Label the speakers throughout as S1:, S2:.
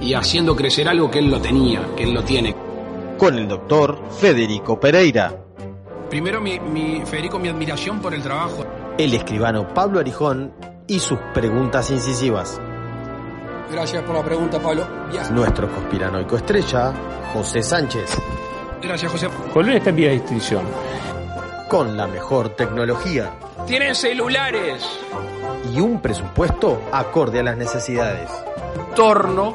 S1: y haciendo crecer algo que él lo tenía, que él lo tiene.
S2: con el doctor Federico Pereira,
S1: Primero, mi, mi- Federico, mi admiración por el trabajo.
S2: el escribano Pablo Arijón y sus preguntas incisivas.
S1: Gracias por la pregunta, Pablo. Ya.
S2: Nuestro conspiranoico estrella, José Sánchez,
S1: Gracias, José.
S3: Colonia está en vía de extinción.
S2: con la mejor tecnología
S1: Tienen celulares.
S2: y un presupuesto acorde a las necesidades.
S1: Torno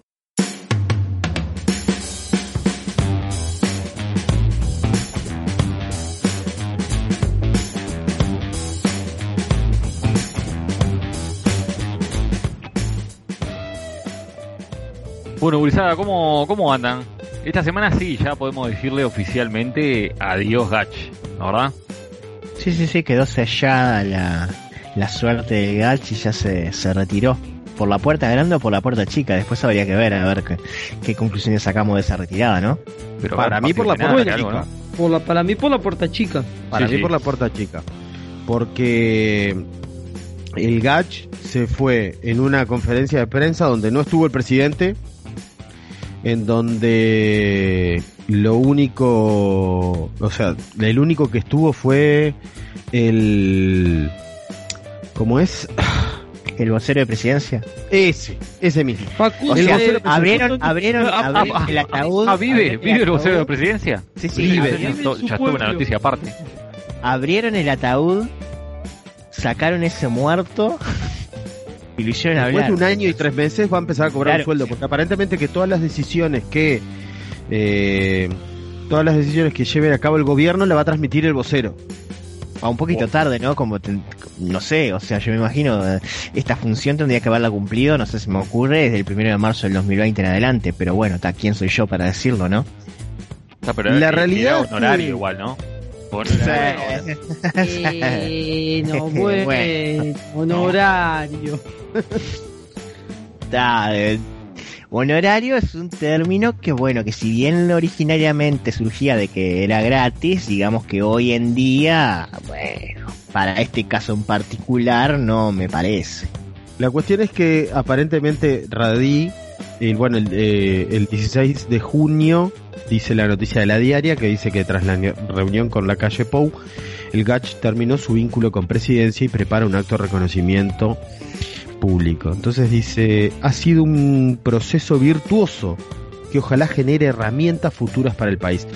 S4: Bueno, Gurizada, ¿cómo, ¿cómo andan? Esta semana sí, ya podemos decirle oficialmente adiós Gach, ¿no verdad?
S5: Sí, sí, sí, quedó sellada la, la suerte de Gach y ya se, se retiró. ¿Por la puerta grande o por la puerta chica? Después habría que ver, a ver qué, qué conclusiones sacamos de esa retirada, ¿no?
S4: Pero
S2: Para mí por la puerta
S4: algo,
S2: chica.
S4: ¿no?
S6: Por la, para mí por la puerta chica.
S2: Para
S4: Sí,
S2: mí
S4: sí.
S2: por la puerta chica. Porque el Gach se fue en una conferencia de prensa donde no estuvo el presidente, en donde lo único, o sea, el único que estuvo fue el... ¿Cómo es?
S5: El vocero de presidencia.
S2: Ese, ese mismo.
S6: Facundo,
S5: O sea, abrieron, abrieron,
S6: Ah,
S5: el ataúd.
S4: Ah, vive,
S5: abrieron
S4: vive el vocero de presidencia.
S5: Sí, sí,
S4: Vive, ya, estuvo
S6: pueblo.
S4: noticia aparte.
S5: abrieron el ataúd, sacaron ese muerto y lo hicieron
S2: Después
S5: hablar.
S2: de un año y tres meses va a empezar a cobrar
S5: Claro.
S2: un sueldo, porque aparentemente que todas las decisiones que eh, todas las decisiones que lleve a cabo el gobierno le va a transmitir el vocero.
S5: A un poquito tarde, ¿no? Como, ten- no sé, o sea, yo me imagino, eh, esta función tendría que haberla cumplido, no sé si me ocurre, desde el primero de marzo del 2020 en adelante, pero bueno, está ¿quién soy yo para decirlo, no?
S4: O sea, pero
S2: La realidad que-
S4: igual, ¿no? Honorario.
S6: eh, no,
S5: Bueno.
S6: bueno, honorario.
S5: Eh, honorario es un término que, bueno, que si bien originariamente surgía de que era gratis, digamos que hoy en día, bueno, para este caso en particular no me parece.
S2: La cuestión es que aparentemente Radí, el, bueno, el, eh, el 16 de junio, dice la noticia de la diaria, que dice que tras la reunión con la calle Pou, el Gach terminó su vínculo con presidencia y prepara un acto de reconocimiento público. Entonces dice, ha sido un proceso virtuoso que ojalá genere herramientas futuras para el país.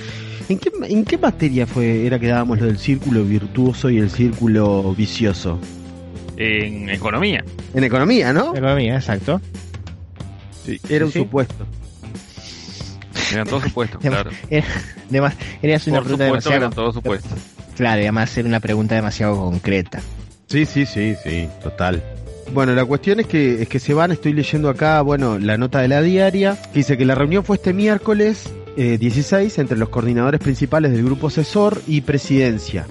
S2: ¿En qué, en qué materia fue era que dábamos lo del círculo virtuoso y el círculo vicioso?
S4: En economía.
S2: En economía, ¿no?
S5: Economía, exacto.
S2: Era un
S5: Sí.
S2: supuesto.
S4: Eran todos supuestos, claro.
S5: Era, además, era una
S4: Por
S5: pregunta
S4: supuesto,
S5: demasiado...
S4: eran todos supuestos.
S5: Claro, y además era una pregunta demasiado concreta.
S2: Sí, sí, sí, sí, total. Bueno, la cuestión es que, es que se van, estoy leyendo acá, bueno, la nota de la diaria, que dice que la reunión fue este miércoles eh, 16 entre los coordinadores principales del grupo asesor y presidencia.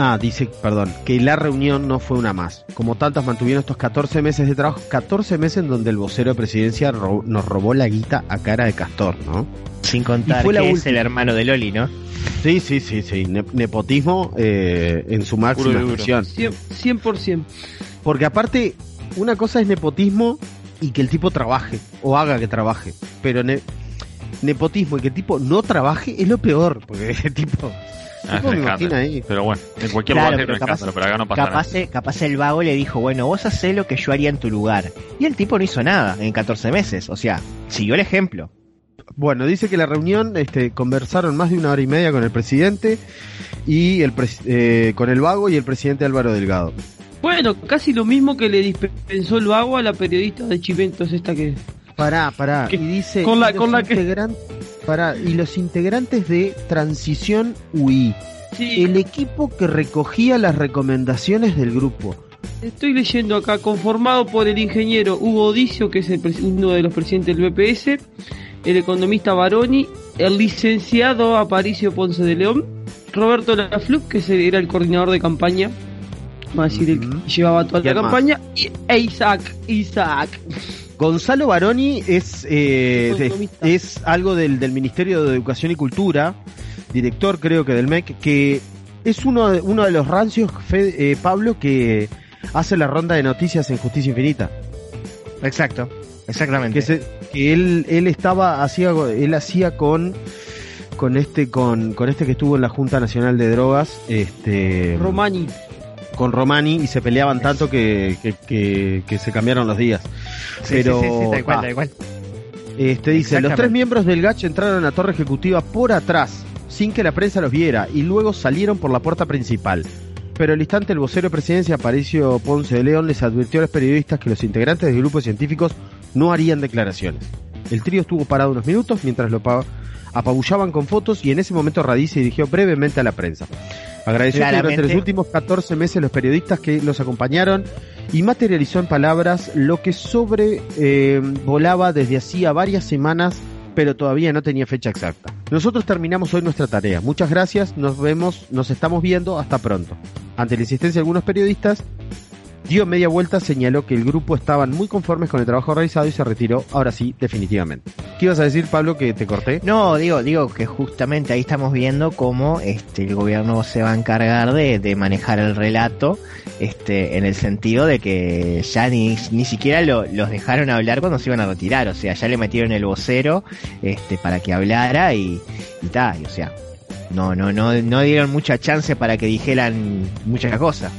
S2: Ah, dice, perdón, que la reunión no fue una más. Como tantas mantuvieron estos 14 meses de trabajo, 14 meses en donde el vocero de presidencia ro- nos robó la guita a cara de castor, ¿no?
S5: Sin contar
S2: Y fue la
S5: que es el hermano de Loli, ¿no?
S2: Sí, sí, sí, sí. Ne- nepotismo eh, en su máxima expresión.
S6: 100%. 100%.
S2: Porque aparte, una cosa es nepotismo y que el tipo trabaje, o haga que trabaje. Pero ne- nepotismo y que el tipo no trabaje es lo peor, porque el tipo...
S4: Ah,
S2: me imagino ahí.
S4: Pero bueno, en cualquier
S5: Claro,
S4: lugar
S5: pero capaz-
S4: pero acá no pasa nada.
S5: Capaz, capaz el vago le dijo, bueno, vos hacés lo que yo haría en tu lugar. Y el tipo no hizo nada en 14 meses. O sea, siguió el ejemplo.
S2: Bueno, dice que la reunión este, conversaron más de una hora y media con el presidente y el pres- eh, con el vago y el presidente Álvaro Delgado.
S6: Bueno, casi lo mismo que le dispensó el vago a la periodista de Chiventos esta que...
S2: Pará, pará. Y dice
S6: Con la- con que-
S2: pará, y los integrantes de Transición UI,
S6: Sí,
S2: el equipo que recogía las recomendaciones del grupo.
S6: estoy leyendo acá, conformado por el ingeniero Hugo Dicio, que es el uno de los presidentes del BPS, el economista Baroni, el licenciado Aparicio Ponce de León, Roberto Laflug, que era el coordinador de campaña, a decir, el que llevaba toda la
S2: ¿Quién más?
S6: campaña, y Isaac, Isaac.
S2: Gonzalo Baroni es, eh, es algo del, del Ministerio de Educación y Cultura, director creo que del MEC, que es uno de, uno de los rancios, Fe- eh, Pablo, que hace la ronda de noticias en Justicia Infinita.
S5: Exacto, exactamente.
S2: Que, se- que él, él estaba, hacía, él hacía con con este con, con este que estuvo en la Junta Nacional de Drogas este
S6: Romani.
S2: Con Romani y se peleaban tanto que, que, que- que se cambiaron los días
S5: Sí,
S2: pero
S5: sí, sí, sí, tal cual,
S2: ah,
S5: tal cual.
S2: Este dice, los tres miembros del GACH entraron a la torre ejecutiva por atrás, sin que la prensa los viera, y luego salieron por la puerta principal. Pero al instante el vocero de presidencia, Aparicio Ponce de León, les advirtió a los periodistas que los integrantes del grupo de científicos no harían declaraciones. El trío estuvo parado unos minutos mientras lo pa- apabullaban con fotos y en ese momento Radí se dirigió brevemente a la prensa. Agradeció durante los últimos 14 meses los periodistas que los acompañaron y materializó en palabras lo que sobre eh, desde hacía varias semanas, pero todavía no tenía fecha exacta. Nosotros terminamos hoy nuestra tarea. Muchas gracias, nos vemos, nos estamos viendo, hasta pronto. Ante la insistencia de algunos periodistas, dio media vuelta, señaló que el grupo estaban muy conformes con el trabajo realizado y se retiró, ahora sí, definitivamente. ¿Qué ibas a decir, Pablo, que te corté?
S5: No, digo, digo que justamente ahí estamos viendo cómo este el gobierno se va a encargar de, de manejar el relato, este, en el sentido de que ya ni, ni siquiera lo- los dejaron hablar cuando se iban a retirar, o sea, ya le metieron el vocero, este, para que hablara y, y tal, y, o sea, no, no, no, no dieron mucha chance para que dijeran muchas cosas.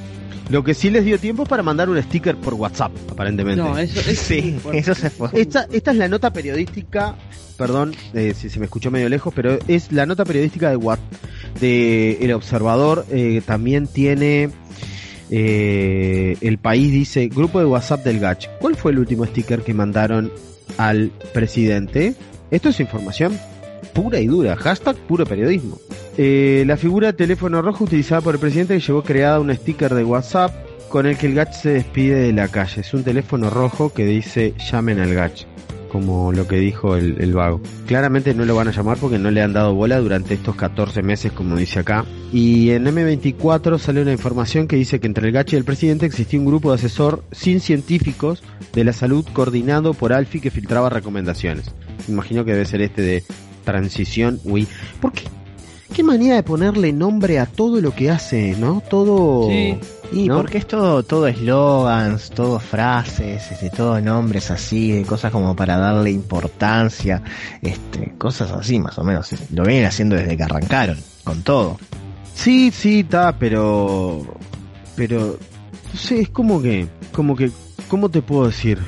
S2: Lo que sí les dio tiempo es para mandar un sticker por WhatsApp, aparentemente.
S6: No, eso, eso
S5: Sí, eso se fue.
S2: Esta, esta es la nota periodística, perdón eh, si se me escuchó medio lejos, pero es la nota periodística de What, de El Observador. eh, también tiene eh, El País, dice Grupo de WhatsApp del Gach. ¿Cuál fue el último sticker que mandaron al presidente? Esto es información pura y dura, hashtag puro periodismo. Eh, la figura teléfono rojo utilizada por el presidente que llevó creada un sticker de WhatsApp con el que el Gach se despide de la calle. Es un teléfono rojo que dice llamen al Gach, como lo que dijo el, vago. Claramente no lo van a llamar porque no le han dado bola durante estos 14 meses, como dice acá. Y en M24 sale una información que dice que entre el Gach y el presidente existía un grupo de asesor sin científicos de la salud coordinado por Alfi que filtraba recomendaciones. Me imagino que debe ser este de transición UI. ¿Por qué? Qué manía de ponerle nombre a todo lo que hace, ¿no? Todo...
S6: Sí.
S5: Y
S2: ¿no?
S5: porque es todo, todo eslogans, todo frases, este, todo nombres así, de cosas como para darle importancia, este, cosas así más o menos. Lo vienen haciendo desde que arrancaron, con todo.
S2: Sí, sí, está, pero. Pero. No sé, es como que. Como que. ¿Cómo te puedo decir?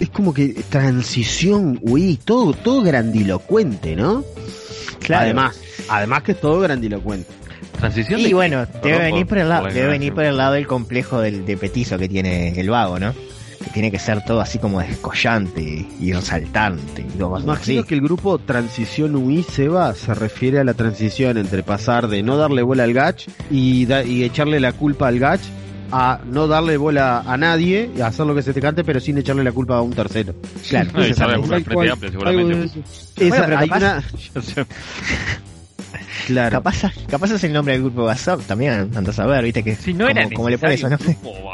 S2: Es como que transición, uy, todo, todo grandilocuente, ¿no? Además, además que es todo grandilocuente.
S4: Transición
S5: y
S4: de-
S5: bueno, debe
S4: Perdón
S5: venir por el lado,
S4: la
S5: debe venir por el lado del complejo del, de petizo que tiene el vago, ¿no? Que tiene que ser todo así como descollante y resaltante y todo así.
S2: Imagino que el grupo Transición UI Seba se refiere a la transición entre pasar de no darle bola al Gach y, da- y echarle la culpa al Gach a no darle bola a nadie y hacer lo que se te cante pero sin echarle la culpa a un tercero.
S5: Claro,
S4: No, el
S6: Tal
S4: Frente
S6: cual, de
S4: seguramente.
S2: Esa-
S5: Bueno,
S2: hay
S5: capaz-
S2: una,
S4: Yo sé.
S2: Claro.
S5: Capaz, capaz es el nombre del grupo de WhatsApp también, andas a ver, viste que
S4: Si no
S5: como,
S4: era
S5: como le pones eso, ¿no?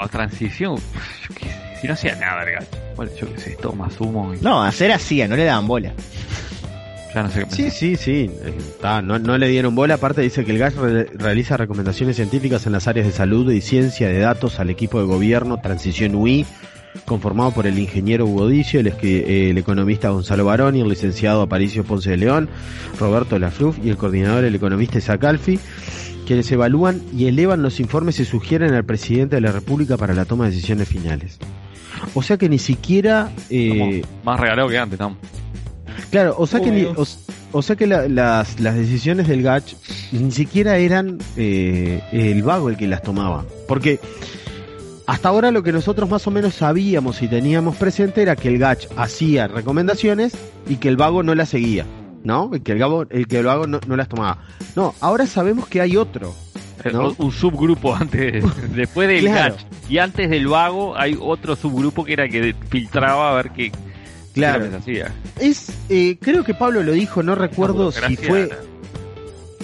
S4: a transición, yo qué sé, si no hacía nada, el gacho. Bueno, yo qué sé, todo más humo y
S5: No, hacer hacía, no le daban bola.
S4: Ya no sé qué
S2: Sí, sí, sí. eh, está, no, no le dieron bola. Aparte dice que el GAS re- realiza recomendaciones científicas en las áreas de salud y ciencia de datos al equipo de gobierno Transición UI, conformado por el ingeniero Hugo Dicio, el, eh, el economista Gonzalo Baroni, el licenciado Aparicio Ponce de León, Roberto Lafruf y el coordinador, el economista Isaac Alfi, quienes evalúan y elevan los informes y sugieren al presidente de la República para la toma de decisiones finales. O sea que ni siquiera... eh,
S4: más regalado que antes, estamos.
S2: Claro, o sea que, ni- o, o sea que la- las, las decisiones del GACH ni siquiera eran eh, el vago el que las tomaba. Porque hasta ahora lo que nosotros más o menos sabíamos y teníamos presente era que el GACH hacía recomendaciones y que el vago no las seguía. ¿No? Y que el, vago, el que el vago no, no las tomaba. No, ahora sabemos que hay otro. ¿No?
S4: Eh, Un subgrupo antes, después del
S2: Claro.
S4: Y antes del vago hay otro subgrupo que era que filtraba a ver qué
S2: Claro. Es, eh, creo que Pablo lo dijo, no recuerdo si fue...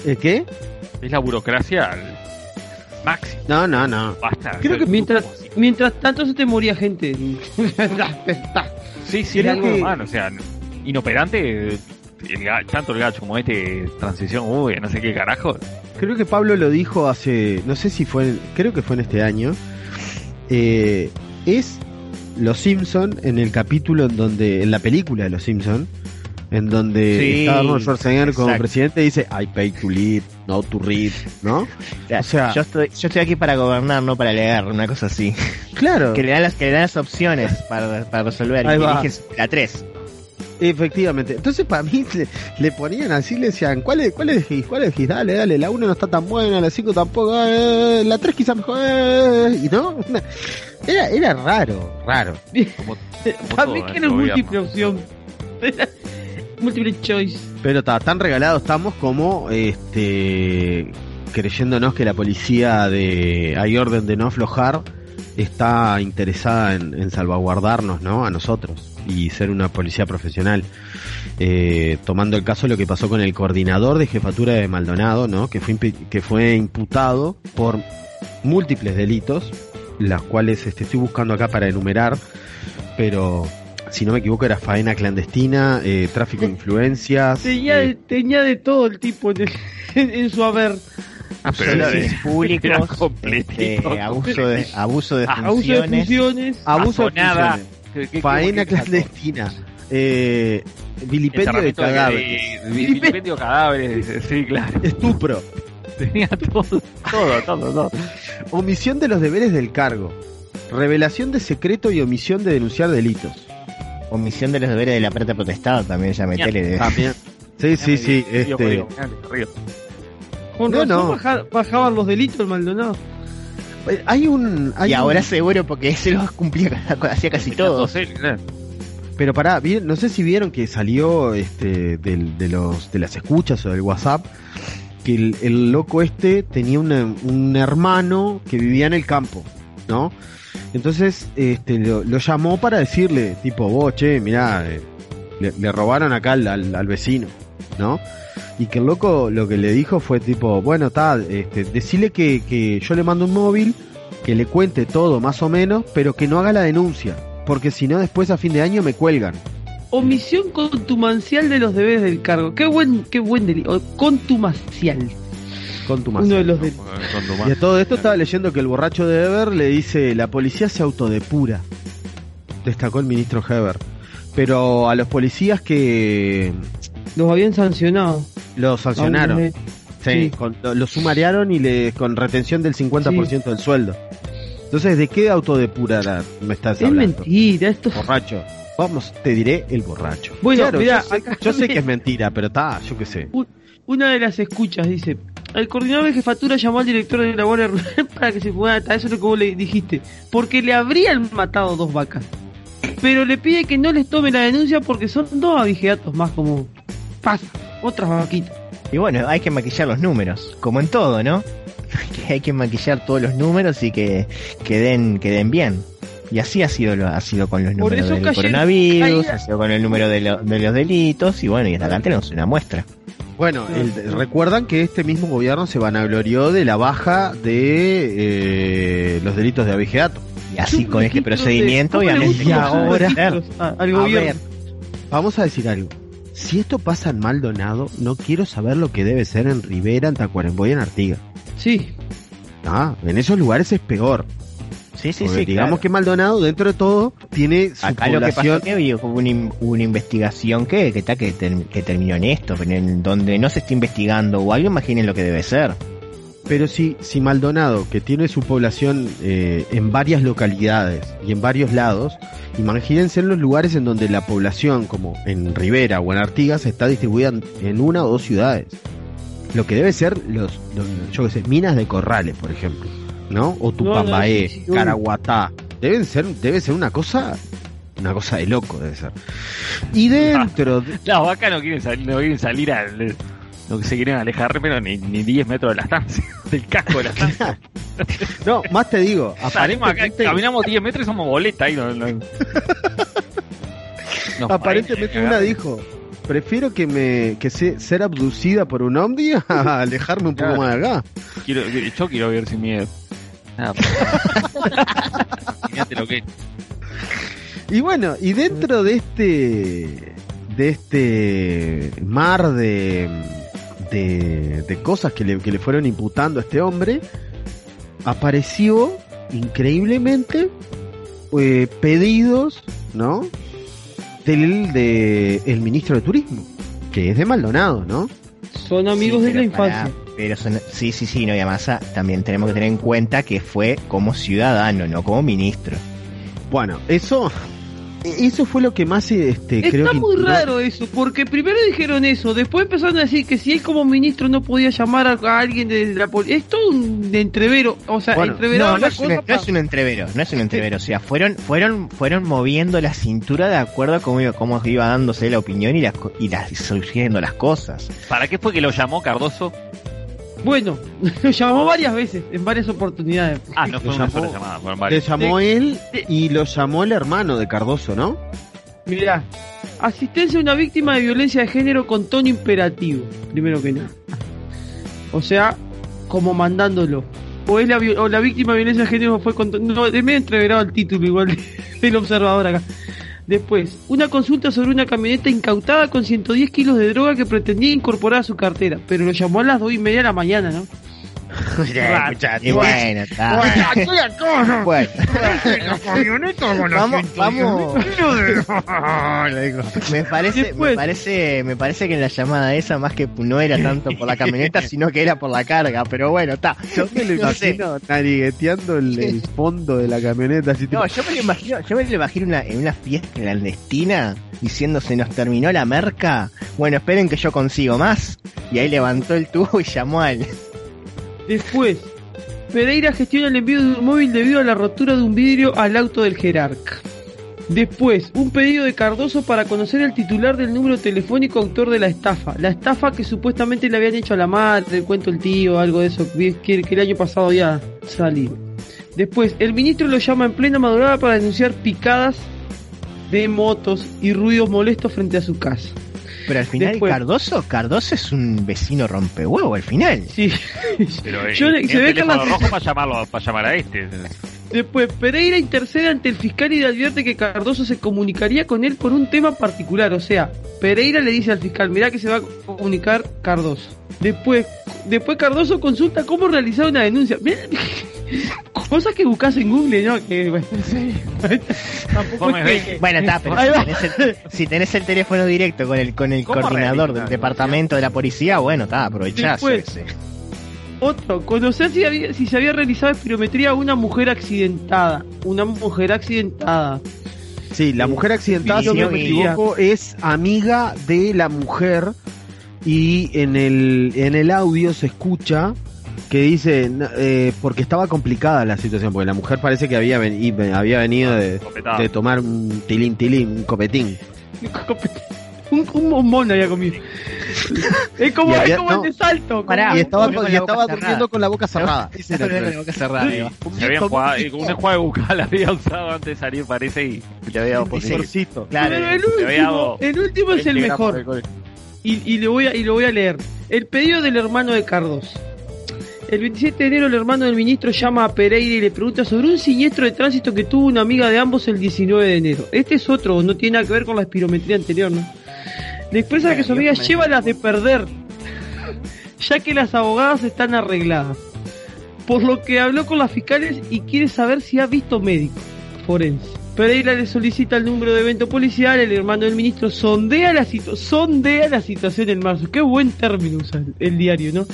S2: ¿El qué?
S4: Es la burocracia máximo.
S2: No, no, no.
S4: Basta.
S6: Creo que mientras, mientras tanto se te moría gente.
S4: Sí, sí, era algo
S2: que-
S4: humano, o sea, inoperante, el tanto el gacho como este, transición, uy, no sé qué carajo.
S2: Creo que Pablo lo dijo hace, no sé si fue, creo que fue en este año. eh, es Los Simpson en el capítulo en donde, en la película de Los Simpson, en donde
S5: Sí,
S2: está Arnold Schwarzenegger como
S5: exacto.
S2: presidente y dice I pay to lead, no to read, ¿no? O sea-
S5: yo estoy, yo estoy aquí para gobernar, no para leer, una cosa así.
S2: Claro,
S5: Que le dan las, que le dan las opciones para, para resolver.
S2: Ahí
S5: y
S2: va.
S5: eliges la 3.
S2: Efectivamente. Entonces para mí le, le ponían así, le decían, ¿cuál, es- cuál? ¿Cuál? Dale, dale, la 1 no está tan buena, la 5 tampoco, eh, la 3 quizás mejor, eh, y no, era, era raro, raro.
S4: Como, como
S6: Para mí que
S4: el
S6: no es
S4: gobierno.
S6: múltiple opción. múltiple choice.
S2: Pero ta, tan regalados estamos como este creyéndonos que la policía de hay orden de no aflojar está interesada en, en salvaguardarnos, ¿no? A nosotros y ser una policía profesional. Eh, tomando el caso de lo que pasó con el coordinador de jefatura de Maldonado, ¿no? Que fue que fue imputado por múltiples delitos, las cuales este, estoy buscando acá para enumerar, pero si no me equivoco era faena clandestina, eh, tráfico de influencias,
S6: Tenía,
S2: eh,
S6: de, tenía de todo el tipo en, el- en- en su haber.
S5: Servicios públicos, este, abuso de abuso de
S6: Abuso de
S5: funciones.
S6: funciones.
S2: abuso de funciones,
S4: ¿Qué- qué-
S2: faena
S4: qué- qué-
S2: clandestina, eh, vilipendio de cadáveres,
S4: de- Vilipendio de cadáveres, sí, claro.
S2: estupro,
S4: Tenía todo, todo, todo, todo.
S2: omisión de los deberes del cargo, revelación de secreto y omisión de denunciar delitos.
S5: Omisión de los deberes de la preta protestada también ya metele.
S2: También. Sí, sí, sí, este.
S6: Con
S2: No,
S6: razón
S2: no.
S6: baja- bajaban los delitos el Maldonado.
S2: Hay un, hay
S5: Y
S2: un-
S5: ahora seguro porque ese lo cumplía, hacía casi todo.
S4: Claro.
S2: Pero pará, ¿vi- no sé si vieron que salió este del- de los de las escuchas o del WhatsApp que el, el loco este tenía una- un hermano que vivía en el campo, ¿no? Entonces este lo, lo llamó para decirle, tipo, vos, che, mirá, eh, le, le robaron acá al, al- al vecino, ¿no? Y que el loco lo que le dijo fue tipo, bueno, tal, este, decirle que, que yo le mando un móvil, que le cuente todo más o menos, pero que no haga la denuncia, porque si no después a fin de año me cuelgan.
S6: Omisión contumacial de los deberes del cargo. Qué buen, qué buen delito. Contumacial.
S2: Con tu
S6: Uno de los
S2: Y a todo esto estaba leyendo que el borracho de Ever le dice, la policía se autodepura, destacó el ministro Heber. Pero a los policías que
S6: Los habían sancionado.
S2: los sancionaron, sí,
S6: sí.
S2: con- lo, sumarearon y le con retención del 50% del sueldo. Entonces, ¿de qué autodepurará me estás
S6: Es
S2: hablando?
S6: mentira, esto.
S2: Borracho. Vamos, te diré el borracho.
S6: Bueno,
S2: Claro,
S6: mirá,
S2: yo, sé,
S6: acá
S2: yo sé que es mentira, pero está, yo qué sé.
S6: Una de las escuchas dice: El coordinador de jefatura llamó al director de la Guardia Rural para que se pueda atar. Eso es lo que vos le dijiste. Porque le habrían matado dos vacas. Pero le pide que no les tome la denuncia porque son dos abigeatos más como. Pasa, otras vaquitas.
S5: Y bueno, hay que maquillar los números, como en todo, ¿no? Que hay que maquillar todos los números y que, que den, que den bien. Y así ha sido, lo- ha sido con los
S6: Por
S5: números del coronavirus, ha sido con el número de, lo- de los delitos, y bueno, y hasta acá tenemos una muestra.
S2: Bueno, el- recuerdan que este mismo gobierno se vanaglorió de la baja de eh, los delitos de abigeato.
S5: Y así con este procedimiento,
S6: ¿cómo le
S5: obviamente.
S2: Y ahora-
S6: registros a- al
S2: A
S6: gobierno.
S2: ver, vamos a decir algo. Si esto pasa en Maldonado, no quiero saber lo que debe ser en Rivera, en Tacuarembó y en Artigas.
S6: Sí,
S2: Ah, en esos lugares es peor.
S5: Sí, sí,
S2: Porque
S5: sí.
S2: digamos
S5: claro.
S2: que Maldonado, dentro de todo, tiene su
S5: Acá lo que pasó
S2: población.
S5: que había- hubo una, una investigación que, que, que, ter- que terminó en esto, pero en donde no se está investigando o algo, imaginen lo que debe ser.
S2: Pero si, si Maldonado, que tiene su población eh, en varias localidades y en varios lados, imagínense en los lugares en donde la población, como en Rivera o en Artigas, está distribuida en- una o dos ciudades. Lo que debe ser los, los- yo qué sé, minas de corrales, por ejemplo, ¿no? O Tupambaé,
S6: sí, sí,
S2: Caraguatá. Deben ser, debe ser una cosa, una cosa de loco, debe ser. Y dentro, de-
S4: Las vacas no quieren salir, no quieren salir al. Lo que se quieren alejar, pero ni, ni 10 metros de la estancia, del casco de la estancia.
S2: no, más te digo,
S4: Salimos acá, caminamos 10 metros y somos boleta ahí. No, no.
S2: Aparentemente una dijo, prefiero que me que se- ser abducida por un ovni a alejarme un poco
S4: Claro.
S2: más de acá.
S4: Quiero, yo quiero vivir sin miedo. Nada, Fíjate lo que
S2: Y bueno, y dentro de este de este mar de de, de cosas que le, que le fueron imputando a este hombre, apareció increíblemente eh, pedidos, ¿no? Del de el ministro de Turismo, que es de Maldonado, ¿no?
S6: son amigos
S5: Sí,
S6: de la infancia.
S5: pero son- sí, sí, sí, no, y además ah, también tenemos que tener en cuenta que fue como ciudadano, no como ministro.
S2: Bueno, eso eso fue lo que más este creo
S6: Está
S2: que
S6: muy
S2: inspiró-
S6: raro eso, porque primero dijeron eso, después empezaron a decir que si él como ministro no podía llamar a, a alguien de la policía. Es todo un entrevero, o sea,
S2: Bueno,
S6: entreverado
S5: No, no es, un,
S6: cosa
S5: no
S6: pa-
S5: es un entrevero, no es un entrevero, o sea, fueron, fueron, fueron moviendo la cintura de acuerdo a cómo iba, cómo iba dándose la opinión y las, co- y las surgiendo las cosas.
S4: ¿Para qué fue que lo llamó Cardoso?
S6: Bueno, lo llamó varias veces, en varias oportunidades.
S4: Ah, no fue
S2: Lo
S4: una
S2: llamó-
S4: sola llamada, fueron
S2: Le
S4: varias.
S2: llamó él y lo llamó el hermano de Cardoso, ¿no?
S6: Mirá, asistencia a una víctima de violencia de género con tono imperativo, primero que nada. O sea, como mandándolo. O, es la, o la víctima de violencia de género fue con tono... No, es medio entreverado el título igual del observador acá. Después, una consulta sobre una camioneta incautada con 110 kilos de droga que pretendía incorporar a su cartera, pero lo llamó a las 2 y media de la mañana, ¿no?
S5: Y bueno, está. Bueno, vamos, vamos. Me parece, me parece, me parece que en la llamada esa más que no era tanto por la camioneta, sino que era por la carga, pero bueno, está.
S2: Yo me lo
S5: No sé.
S2: imagino narigueteando el, el fondo de la camioneta así tipo,
S5: No, yo me lo imagino, yo me lo imagino una, en una fiesta clandestina diciendo se nos terminó la merca. Bueno, esperen que yo consigo más. Y ahí levantó el tubo y llamó al.
S6: Después, Pereira gestiona el envío de un móvil debido a la rotura de un vidrio al auto del jerarca. Después, un pedido de Cardoso para conocer el titular del número telefónico autor de la estafa. La estafa que supuestamente le habían hecho a la madre, el cuento el tío, algo de eso, que, que el año pasado había salido. Después, el ministro lo llama en plena madrugada para denunciar picadas de motos y ruidos molestos frente a su casa.
S5: Pero al final
S6: Después.
S5: Cardoso, Cardoso es un vecino rompehuevo al final.
S6: Sí.
S4: Pero eh,
S6: Yo se ve que la-
S4: rojo para llamarlo, para llamar a este.
S6: Después, Pereira intercede ante el fiscal y le advierte que Cardoso se comunicaría con él por un tema particular. O sea, Pereira le dice al fiscal, mirá que se va a comunicar Cardoso. Después, después Cardoso consulta cómo realizar una denuncia. Mirá, Cosas que buscas en Google, ¿no? Que, bueno, tampoco es que-
S5: Bueno, está, pero si tenés, el, si tenés el teléfono directo con el con el
S4: ¿Cómo
S5: coordinador del departamento de la policía, bueno, está, aprovechás.
S6: Otro, conocer si, había- si se había realizado espirometría a una mujer accidentada. Una mujer accidentada.
S2: Sí, la mujer accidentada, si no me equivoco, es amiga de la mujer y en el, en el audio se escucha que dice, eh, porque estaba complicada la situación, porque la mujer parece que había, ven- y- había venido de,
S4: Copetada.
S2: de tomar un tilín tilín, un copetín.
S6: Un, un bombón había comido. Es como,
S2: Y había-
S6: es como
S2: no.
S6: el de salto.
S5: Pará.
S2: y estaba,
S5: con
S2: y
S5: la
S2: estaba
S5: boca
S2: durmiendo
S5: cerrada.
S2: con la boca cerrada. Era el
S5: Con la boca cerrada.
S4: Se había jugado, un enjuague bucal había usado antes de salir, parece, y le había dado.
S5: Claro.
S6: Pero el
S4: Se había
S6: último,
S4: dado
S6: el último es el
S4: 20 gramos
S6: mejor. Y, y, le voy a, y lo voy a leer. El pedido del hermano de Cardos. El 27 de enero el hermano del ministro llama a Pereira y le pregunta sobre un siniestro de tránsito que tuvo una amiga de ambos el 19 de enero. Este es otro, no tiene nada que ver con la espirometría anterior, ¿no? Le expresa que su amiga lleva las de perder, ya que las abogadas están arregladas. Por lo que habló con las fiscales y quiere saber si ha visto médico forense. Pereira le solicita el número de evento policial, el hermano del ministro sondea la, situ- sondea la situación en marzo. Qué buen término usa el, el diario, ¿no?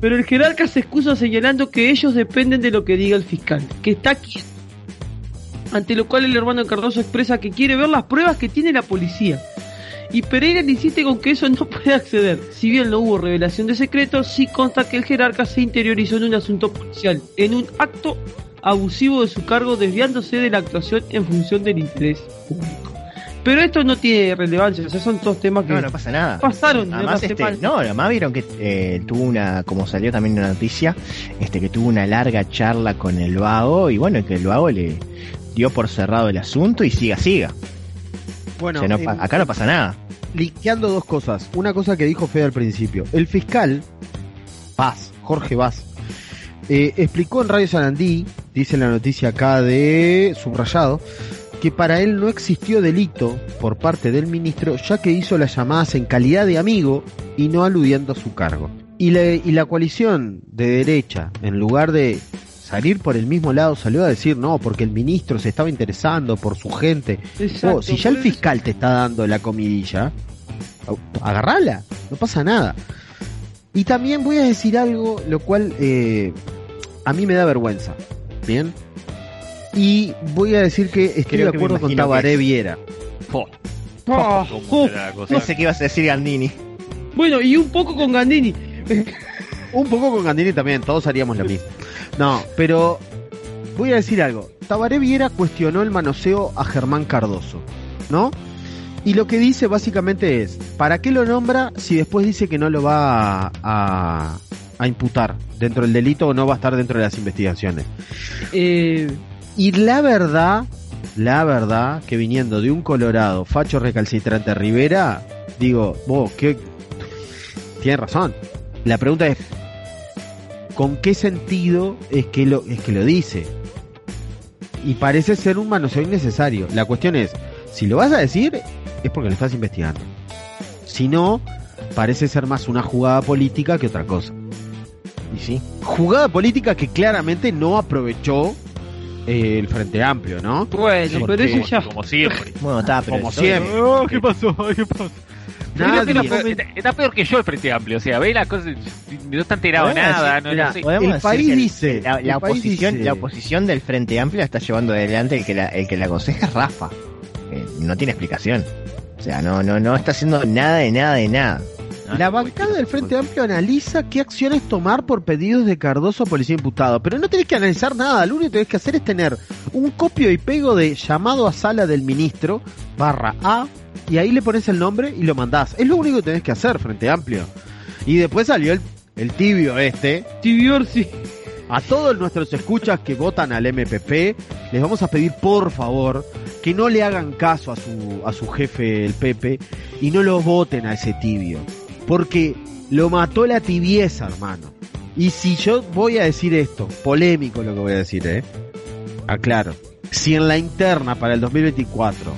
S6: Pero el jerarca se excusa señalando que ellos dependen de lo que diga el fiscal, que está quieto. Ante lo cual el hermano Cardoso expresa que quiere ver las pruebas que tiene la policía. Y Pereira le insiste con que eso no puede acceder. Si bien no hubo revelación de secretos, sí consta que el jerarca se interiorizó en un asunto policial, en un acto abusivo de su cargo, desviándose de la actuación en función del interés público. Pero esto no tiene relevancia, o sea, son todos temas que
S5: No, no pasa nada.
S6: pasaron de
S5: Además, este, no, además vieron que eh, tuvo una, como salió también en la noticia, este que tuvo una larga charla con el vago y bueno, que el vago le dio por cerrado el asunto y siga, siga.
S2: Bueno,
S5: O sea, no
S2: eh,
S5: pa- acá no pasa nada.
S2: linkeando dos cosas. Una cosa que dijo Fede al principio. El fiscal, Paz, Jorge Vaz, eh, explicó en Radio Sarandí, dice la noticia acá de subrayado, que para él no existió delito por parte del ministro, ya que hizo las llamadas en calidad de amigo y no aludiendo a su cargo. Y la, y la coalición de derecha, en lugar de salir por el mismo lado, salió a decir no, porque el ministro se estaba interesando por su gente.
S6: Exacto,
S2: Oh, si ya el fiscal te está dando la comidilla, agarrala, no pasa nada. Y también voy a decir algo, lo cual eh, a mí me da vergüenza. ¿Bien? Y voy a decir que estoy
S5: Creo
S2: de acuerdo con Tabaré. Viera.
S4: Po,
S6: Ah,
S4: ¿cómo
S6: uh,
S4: será la cosa?
S5: No sé qué ibas a decir Gandini.
S6: bueno, y un poco con Gandini.
S2: Un poco con Gandini también, todos haríamos lo mismo. No, pero voy a decir algo. Tabaré Viera cuestionó el manoseo a Germán Cardoso, ¿no? Y lo que dice básicamente es, ¿para qué lo nombra si después dice que no lo va a, a- a imputar dentro del delito o no va a estar dentro de las investigaciones?
S6: Eh,
S2: Y la verdad, la verdad, que viniendo de un Colorado, facho recalcitrante Rivera, digo, vos, ¿qué? Tiene razón. La pregunta es, ¿con qué sentido es que lo, es que lo dice? Y parece ser un manoseo innecesario. La cuestión es, si lo vas a decir, es porque lo estás investigando. Si no, parece ser más una jugada política que otra cosa.
S5: Y sí.
S2: Jugada política que claramente no aprovechó eh, el Frente Amplio, ¿no?
S6: bueno, pero eso ya.
S4: como siempre.
S5: Bueno, está, pero
S2: Como siempre.
S4: Oh, ¿Qué pasó? ¿Qué pasó?
S2: Nadie-
S4: Está, peor- está- está peor que yo el Frente Amplio, o sea, ve las cosas, no está enterado de nada,
S5: decir-
S4: no,
S5: mira,
S4: no sé.
S5: podemos
S2: El país dice,
S5: la, la oposición,
S2: dice-
S5: la oposición del Frente Amplio la está llevando adelante el que la, el que la aconseja es Rafa. Eh, no tiene explicación. O sea, no, no, no está haciendo nada de nada de nada.
S2: La bancada del Frente Amplio analiza qué acciones tomar por pedidos de Cardoso a policía imputado. Pero no tenés que analizar nada, lo único que tenés que hacer es tener un copio y pego de llamado a sala del ministro, barra A, y ahí le pones el nombre y lo mandás. Es lo único que tenés que hacer, Frente Amplio. Y después salió el, el tibio este.
S6: Tibiorsi.
S2: A todos nuestros escuchas que votan al MPP, les vamos a pedir por favor que no le hagan caso a su, a su jefe, el Pepe, y no lo voten a ese tibio. Porque lo mató la tibieza, hermano. Y si yo voy a decir esto, polémico lo que voy a decir, ¿eh? Aclaro. Si en la interna para el 2024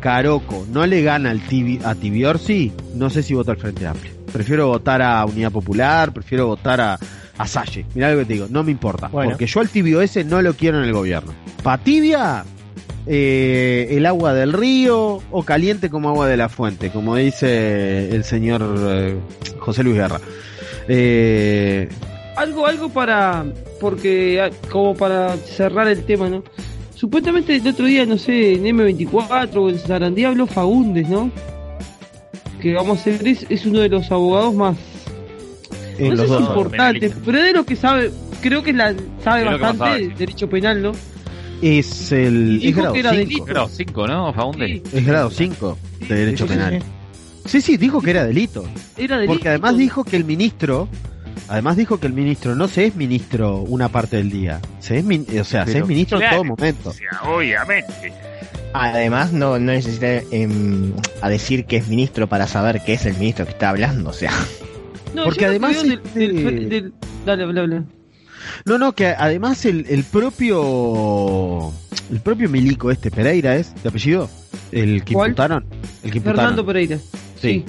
S2: Caroco no le gana al tibi, a Tibiorsi, no sé si voto al Frente Amplio. Prefiero votar a Unidad Popular, prefiero votar a, a Salle. Mirá lo que te digo, no me importa.
S5: Bueno.
S2: Porque yo al tibio ese no lo quiero en el gobierno. Pa' tibia, eh, el agua del río o caliente como agua de la fuente, como dice el señor eh, José Luis Guerra. Eh,
S6: Algo, algo para. Porque, ah, como para cerrar el tema, ¿no? Supuestamente el otro día, no sé, en M24 o en Sarandí habló Fagundes, ¿no? Que vamos a ver, es, es uno de los abogados más.
S2: en
S6: no sé si importante, pero es de los que sabe, creo que la, sabe
S4: lo
S6: bastante
S4: sabe,
S6: de
S4: sí.
S6: derecho penal, ¿no?
S2: Es el es grado
S6: que era
S2: 5.
S6: delito.
S4: Grado 5, ¿no, Faunde?
S6: Sí.
S2: Es grado 5 de derecho
S5: Sí, sí,
S2: penal.
S5: sí.
S2: Sí, dijo que era delito.
S6: Era delito.
S2: Porque además dijo que el ministro, además dijo que el ministro no se es ministro una parte del día, se es, min- o sea, se es ministro en todo momento.
S4: O sea, obviamente.
S5: Además, no, no necesita em, a decir que es ministro para saber que es el ministro que está hablando. O sea,
S6: No,
S2: porque además,
S6: del-
S2: este-
S6: del- del- Dale, habla, habla.
S2: No, no, que además el, el propio el propio milico este Pereira es de apellido, el que
S6: ¿Cuál?
S2: imputaron, el que imputaron.
S6: Fernando Pereira.
S2: Sí.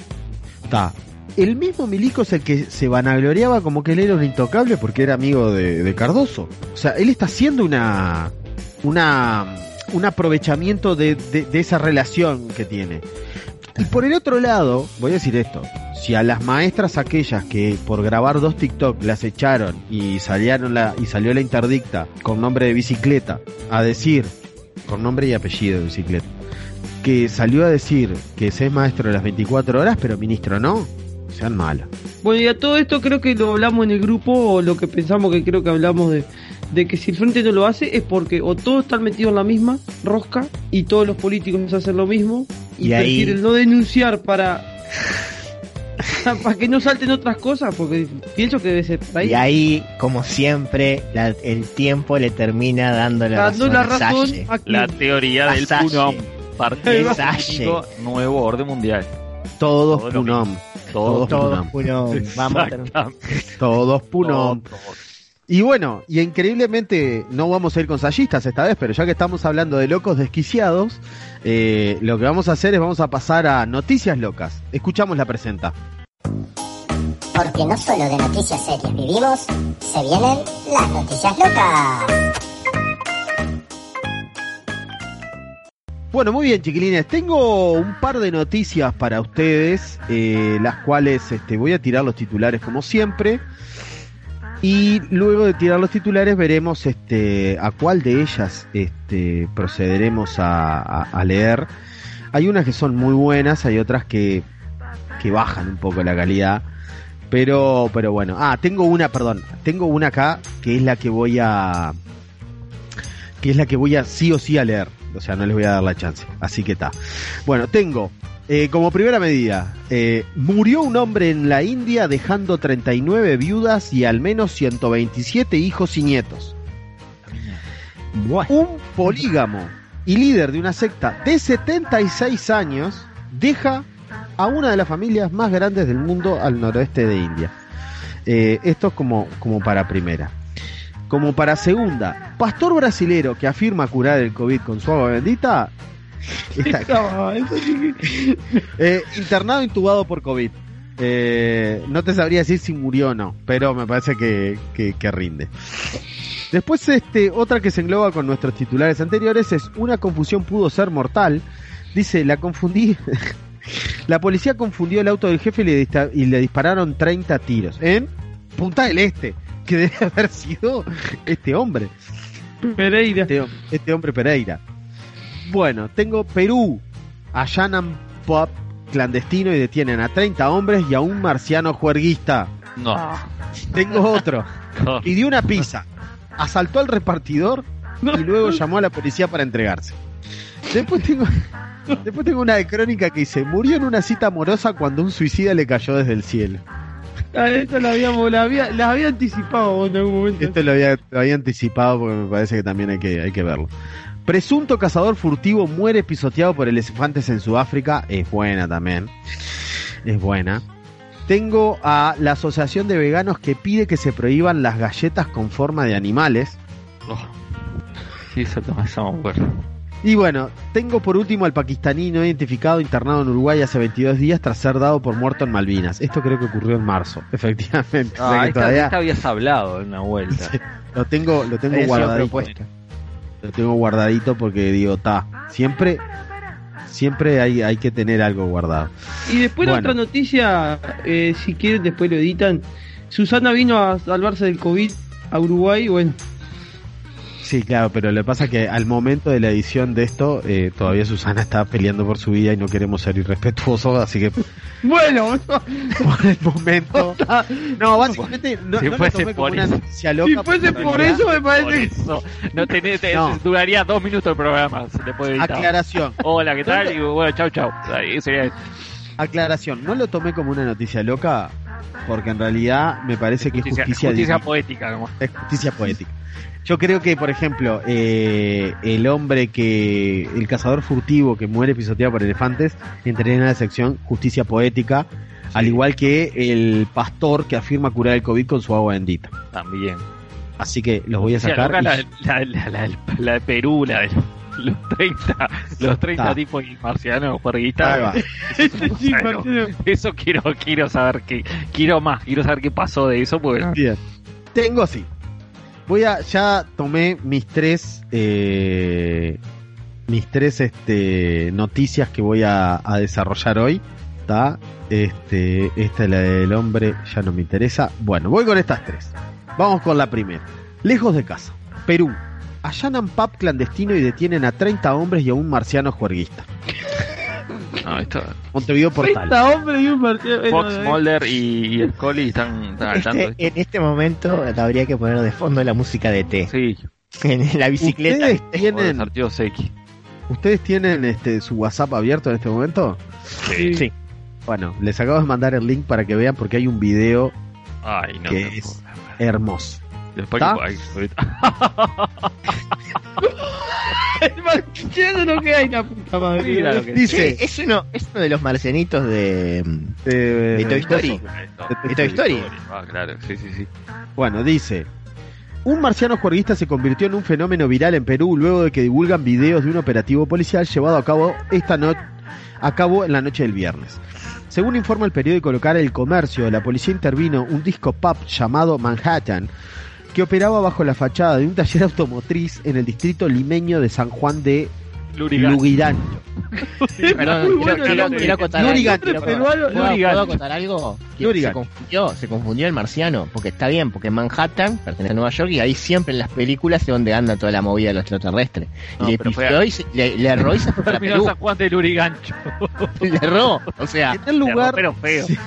S2: Está. El mismo Milico es el que se vanagloriaba como que él era un intocable porque era amigo de, de Cardoso. O sea, él está haciendo una. una. un aprovechamiento de, de- de esa relación que tiene. Y por el otro lado, voy a decir esto. Si a las maestras aquellas que por grabar dos TikTok las echaron y salieron la, y salió la interdicta con nombre de bicicleta a decir, con nombre y apellido de bicicleta, que salió a decir que se es maestro de las 24 horas, pero ministro no, sean malos.
S6: Bueno, y a todo esto creo que lo hablamos en el grupo, o lo que pensamos que creo que hablamos de, de que si el frente no lo hace es porque o todos están metidos en la misma rosca y todos los políticos hacen lo mismo y,
S5: Y ahí-
S6: prefieren no denunciar para para que no salten otras cosas, porque pienso que debe ser ahí.
S5: y ahí, como siempre, la- el tiempo le termina dando la
S6: Dando
S5: razón.
S6: la
S5: a
S6: razón
S5: Salle.
S6: a
S4: La teoría del
S5: Salle.
S4: Punom. Partido
S5: Salle.
S4: nuevo orden mundial.
S2: Todos
S4: Todo
S2: Punom,
S4: Todo,
S2: Todos
S5: Todos,
S2: Punom.
S5: uno, vamos a
S2: todos Punom.
S4: Todo.
S2: Y bueno, y increíblemente no vamos a ir con sayistas esta vez, pero ya que estamos hablando de locos desquiciados, eh, lo que vamos a hacer es vamos a pasar a noticias locas. Escuchamos la presenta.
S7: Porque no solo de noticias serias vivimos, se vienen las noticias locas.
S2: Bueno, muy bien, chiquilines. Tengo un par de noticias para ustedes, eh, las cuales este, voy a tirar los titulares como siempre. Y luego de tirar los titulares veremos este, a cuál de ellas este, procederemos a, a- leer. Hay unas que son muy buenas, hay otras que, que bajan un poco la calidad. Pero, pero bueno. Ah, tengo una, perdón. Tengo una acá que es la que voy a, que es la que voy a sí o sí a leer. O sea, no les voy a dar la chance. Así que está. Bueno, tengo eh, como primera medida, eh, murió un hombre en la India dejando 39 viudas y al menos 127 hijos y nietos. Un polígamo y líder de una secta de 76 años deja a una de las familias más grandes del mundo al noroeste de India. Eh, esto es como, como para primera. Como para segunda, pastor brasilero que afirma curar el COVID con su agua bendita,
S6: No, eso sí que-
S2: eh, internado intubado por COVID. Eh, no te sabría decir si murió o no, pero me parece que, que- que rinde. Después, este, otra que se engloba con nuestros titulares anteriores es una confusión pudo ser mortal. Dice, la confundí. la policía confundió el auto del jefe y le, dista- y le dispararon 30 tiros en Punta del Este, que debe haber sido este hombre
S6: Pereira.
S2: este, este hombre Pereira. Bueno, tengo Perú. Allanan pop clandestino y detienen a 30 hombres y a un marciano juerguista.
S4: No.
S2: Tengo otro. Pidió una pizza. Asaltó al repartidor y luego llamó a la policía para entregarse. Después tengo, después tengo una de crónica que dice, murió en una cita amorosa cuando un suicida le cayó desde el cielo.
S6: Ah, esta la habíamos, la había, la había anticipado vos en algún momento.
S2: Esto lo había, lo había anticipado porque me parece que también hay que, hay que verlo. Presunto cazador furtivo muere pisoteado por elefantes en Sudáfrica. Es buena también. Es buena. Tengo a la Asociación de Veganos que pide que se prohíban las galletas con forma de animales.
S4: Sí, eso.
S2: Y bueno, tengo por último al pakistaní no identificado internado en Uruguay hace 22 días tras ser dado por muerto en Malvinas. Esto creo que ocurrió en marzo, efectivamente. O sea
S4: Ah,
S2: que
S4: esta,
S2: todavía
S4: esta habías hablado en una vuelta.
S2: Sí. lo tengo, lo tengo
S5: propuesta.
S2: Lo tengo guardadito porque digo, ta, siempre, siempre hay, hay que tener algo guardado.
S6: Y después la otra noticia, eh, si quieren después lo editan. Susana vino a salvarse del COVID a Uruguay, bueno.
S2: Sí, claro, pero lo que pasa es que al momento de la edición de esto, eh, todavía Susana está peleando por su vida y no queremos ser irrespetuosos, así que
S6: Bueno,
S2: por el momento... No, básicamente no,
S4: Si
S2: no
S4: fuese
S2: como
S4: por
S2: una
S4: eso.
S2: noticia loca.
S6: si fuese por eso me parece que...
S4: eso. No tenés, te-
S2: No.
S4: duraría dos minutos el programa. Se te puede.
S2: Aclaración.
S4: Hola, ¿qué tal? Y bueno, chau, chau. Ahí sería-
S2: aclaración, no lo tomé como una noticia loca, porque en realidad me parece que es
S4: Justicia,
S2: justicia,
S4: justicia
S2: divina.
S4: poética, como.
S2: Es justicia poética. Yo creo que, por ejemplo, eh, el hombre que. El cazador furtivo que muere pisoteado por elefantes entraría en la sección justicia poética, al igual que el pastor que afirma curar el COVID con su agua bendita.
S4: También.
S2: Así que los voy a
S4: O sea,
S2: sacar. y-
S4: la, la, la, la, la de Perú, la de los 30, los 30
S2: Está.
S4: tipos marcianos.
S6: Este sí.
S4: Eso quiero, quiero saber qué, quiero más, quiero saber qué pasó de eso, porque
S2: Bien. Tengo sí. Voy a. Ya tomé mis tres. eh, mis tres este, noticias que voy a, desarrollar hoy. ¿Está? Este, esta es la del hombre, ya no me interesa. Bueno, voy con estas tres. Vamos con la primera. Lejos de casa. Perú. Allanan pub clandestino y detienen a 30 hombres y a un marciano juerguista.
S4: No, esto,
S2: Montevideo Portal.
S6: 30 hombres y un partido.
S4: Fox,
S6: Bueno,
S4: Mulder y, y Scully están, están al tanto.
S5: Este- en este momento habría que poner de fondo la música de T.
S4: Sí,
S5: En la bicicleta.
S2: ¿Ustedes tienen. ¿Ustedes tienen este, su WhatsApp abierto en este momento?
S6: Sí.
S5: Sí.
S2: Bueno, les acabo de mandar el link para que vean porque hay un video
S4: Ay, no.
S2: que es hermoso.
S4: Después
S2: ¿Está?
S4: que-
S6: El marchero no queda ahí la puta madre.
S4: Mira lo que-
S2: Dice
S5: Sí, es uno, es uno de los marcianitos de. de Toy Story.
S4: Esto-
S5: De Toy Story.
S4: Ah, claro, sí, sí, sí.
S2: Bueno, dice un marciano juerguista se convirtió en un fenómeno viral en Perú luego de que divulgan videos de un operativo policial llevado a cabo esta noche a cabo en la noche del viernes. Según informa el periódico local El Comercio, la policía intervino un disco pub llamado Manhattan que operaba bajo la fachada de un taller automotriz en el distrito limeño de San Juan de
S4: Lurigan.
S5: Quiero, acotar algo. Se confundió, se confundió el marciano, porque está bien, porque Manhattan pertenece a Nueva York y ahí siempre en las películas es donde anda toda la movida de los extraterrestres.
S4: No,
S5: le pifió y se- le, le erró y se fue para Perú.
S4: San Juan de Lurigancho.
S5: Le erró, o sea,
S2: En el lugar
S4: Pero feo.
S2: Sí.